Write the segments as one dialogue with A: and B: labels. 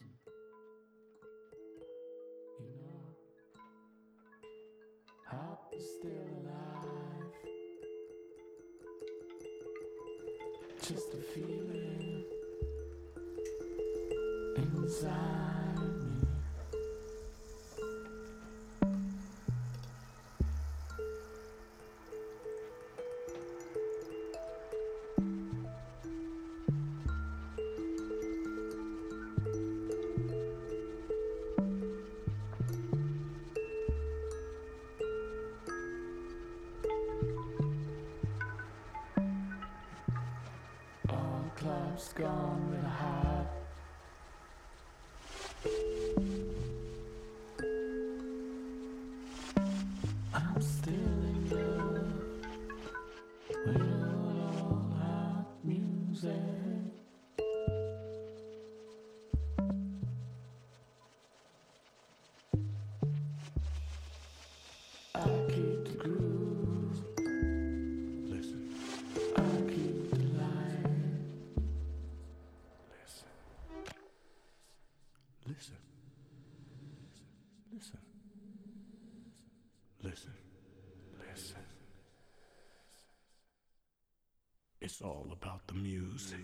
A: listen. You know, hope is still alive. Just a feeling inside
B: It's all about the music.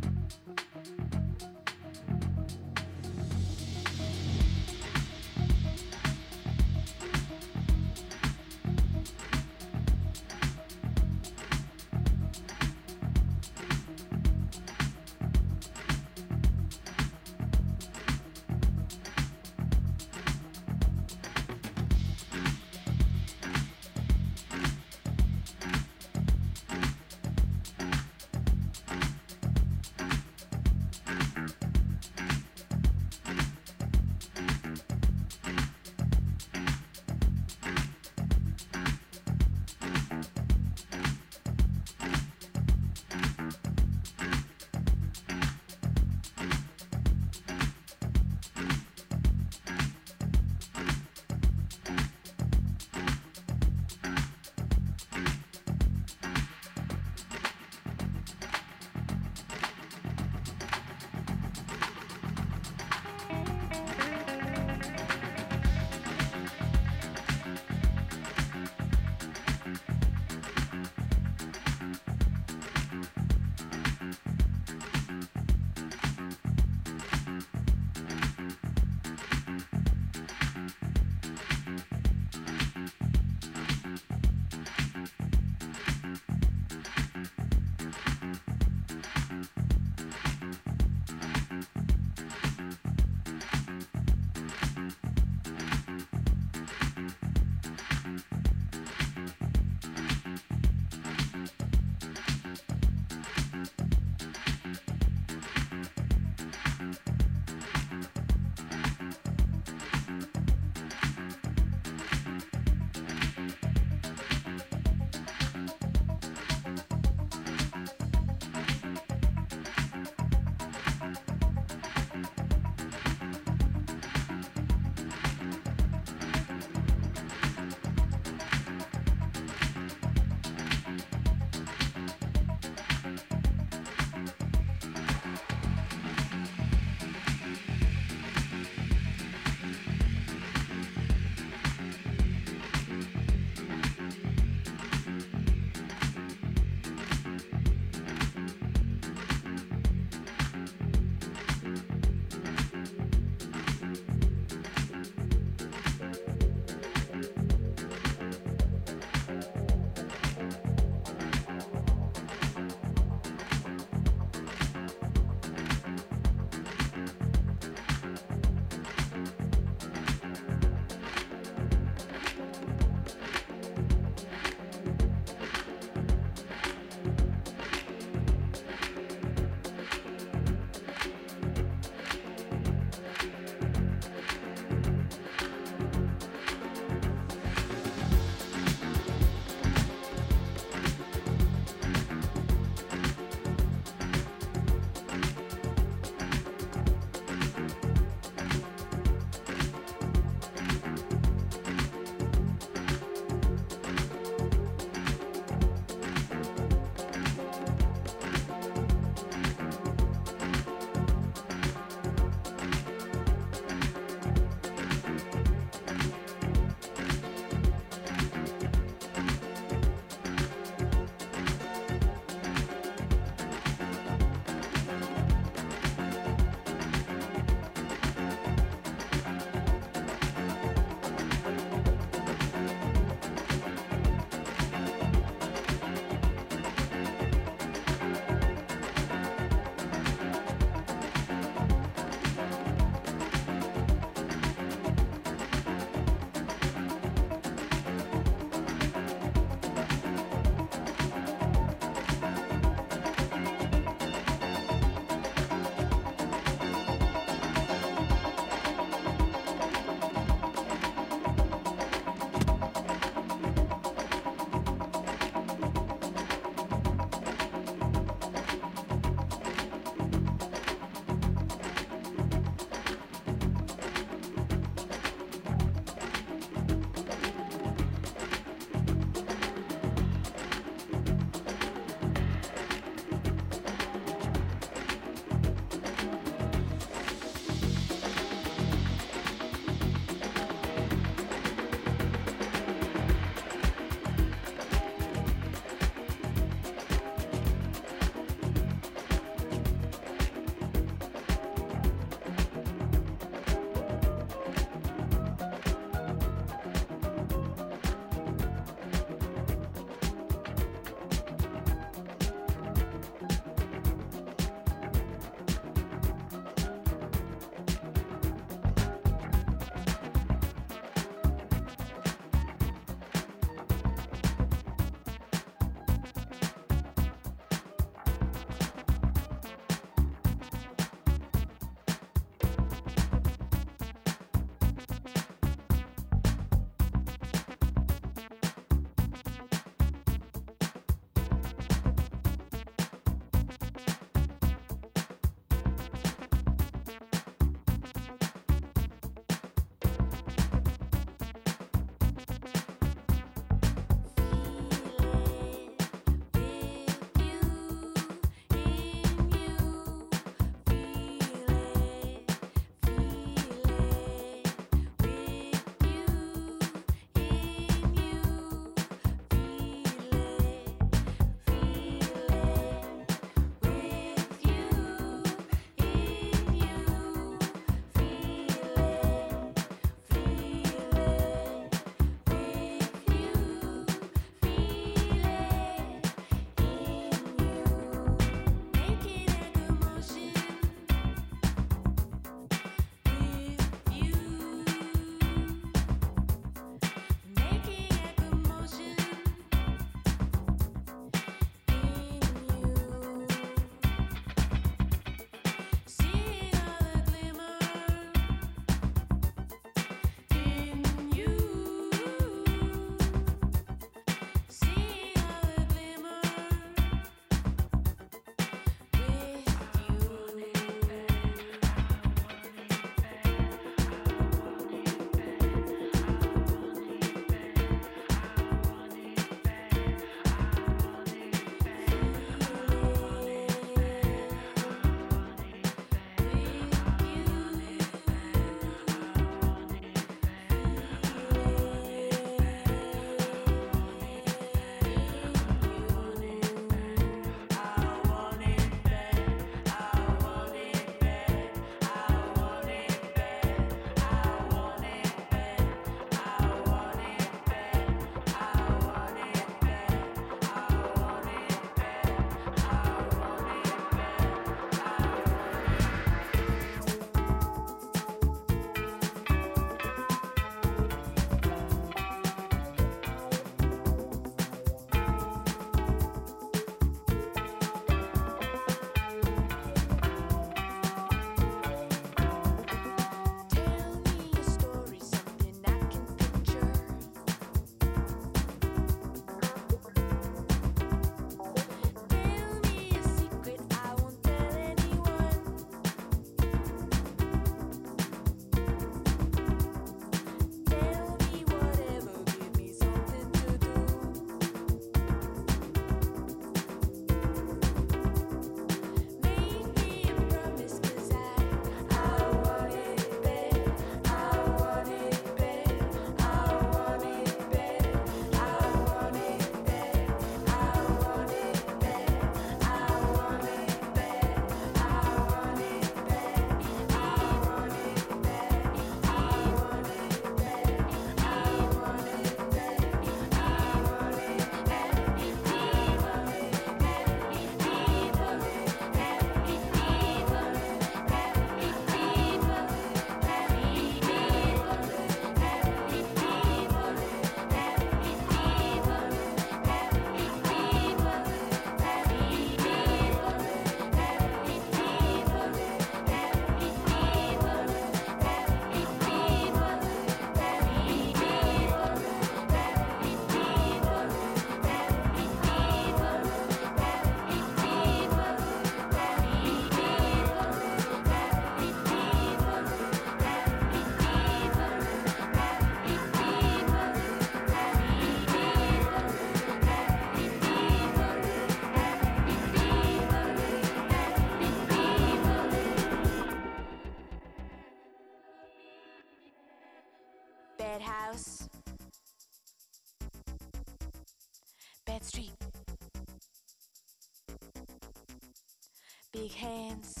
C: Big hands.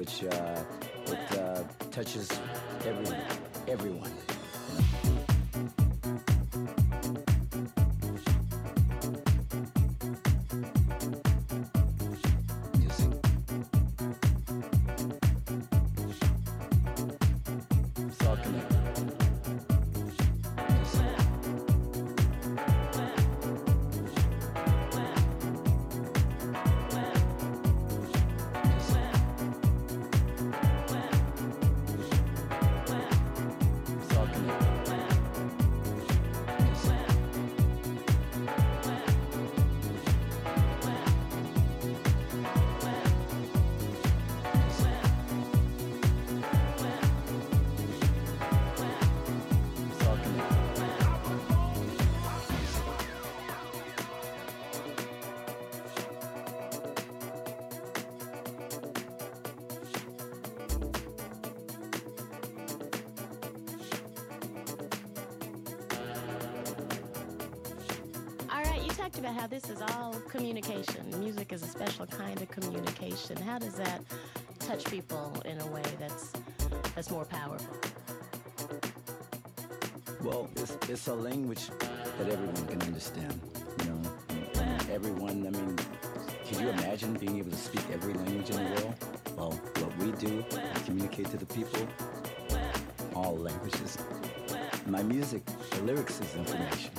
D: Which uh, it uh, touches every everyone.
E: How this is all communication. Music is a special kind of communication. How does that touch people in a way that's that's more powerful?
D: Well, it's, it's a language that everyone can understand. You know, everyone. I mean, could you imagine being able to speak every language in the world? Well, what we do, we communicate to the people, all languages. My music, the lyrics is information.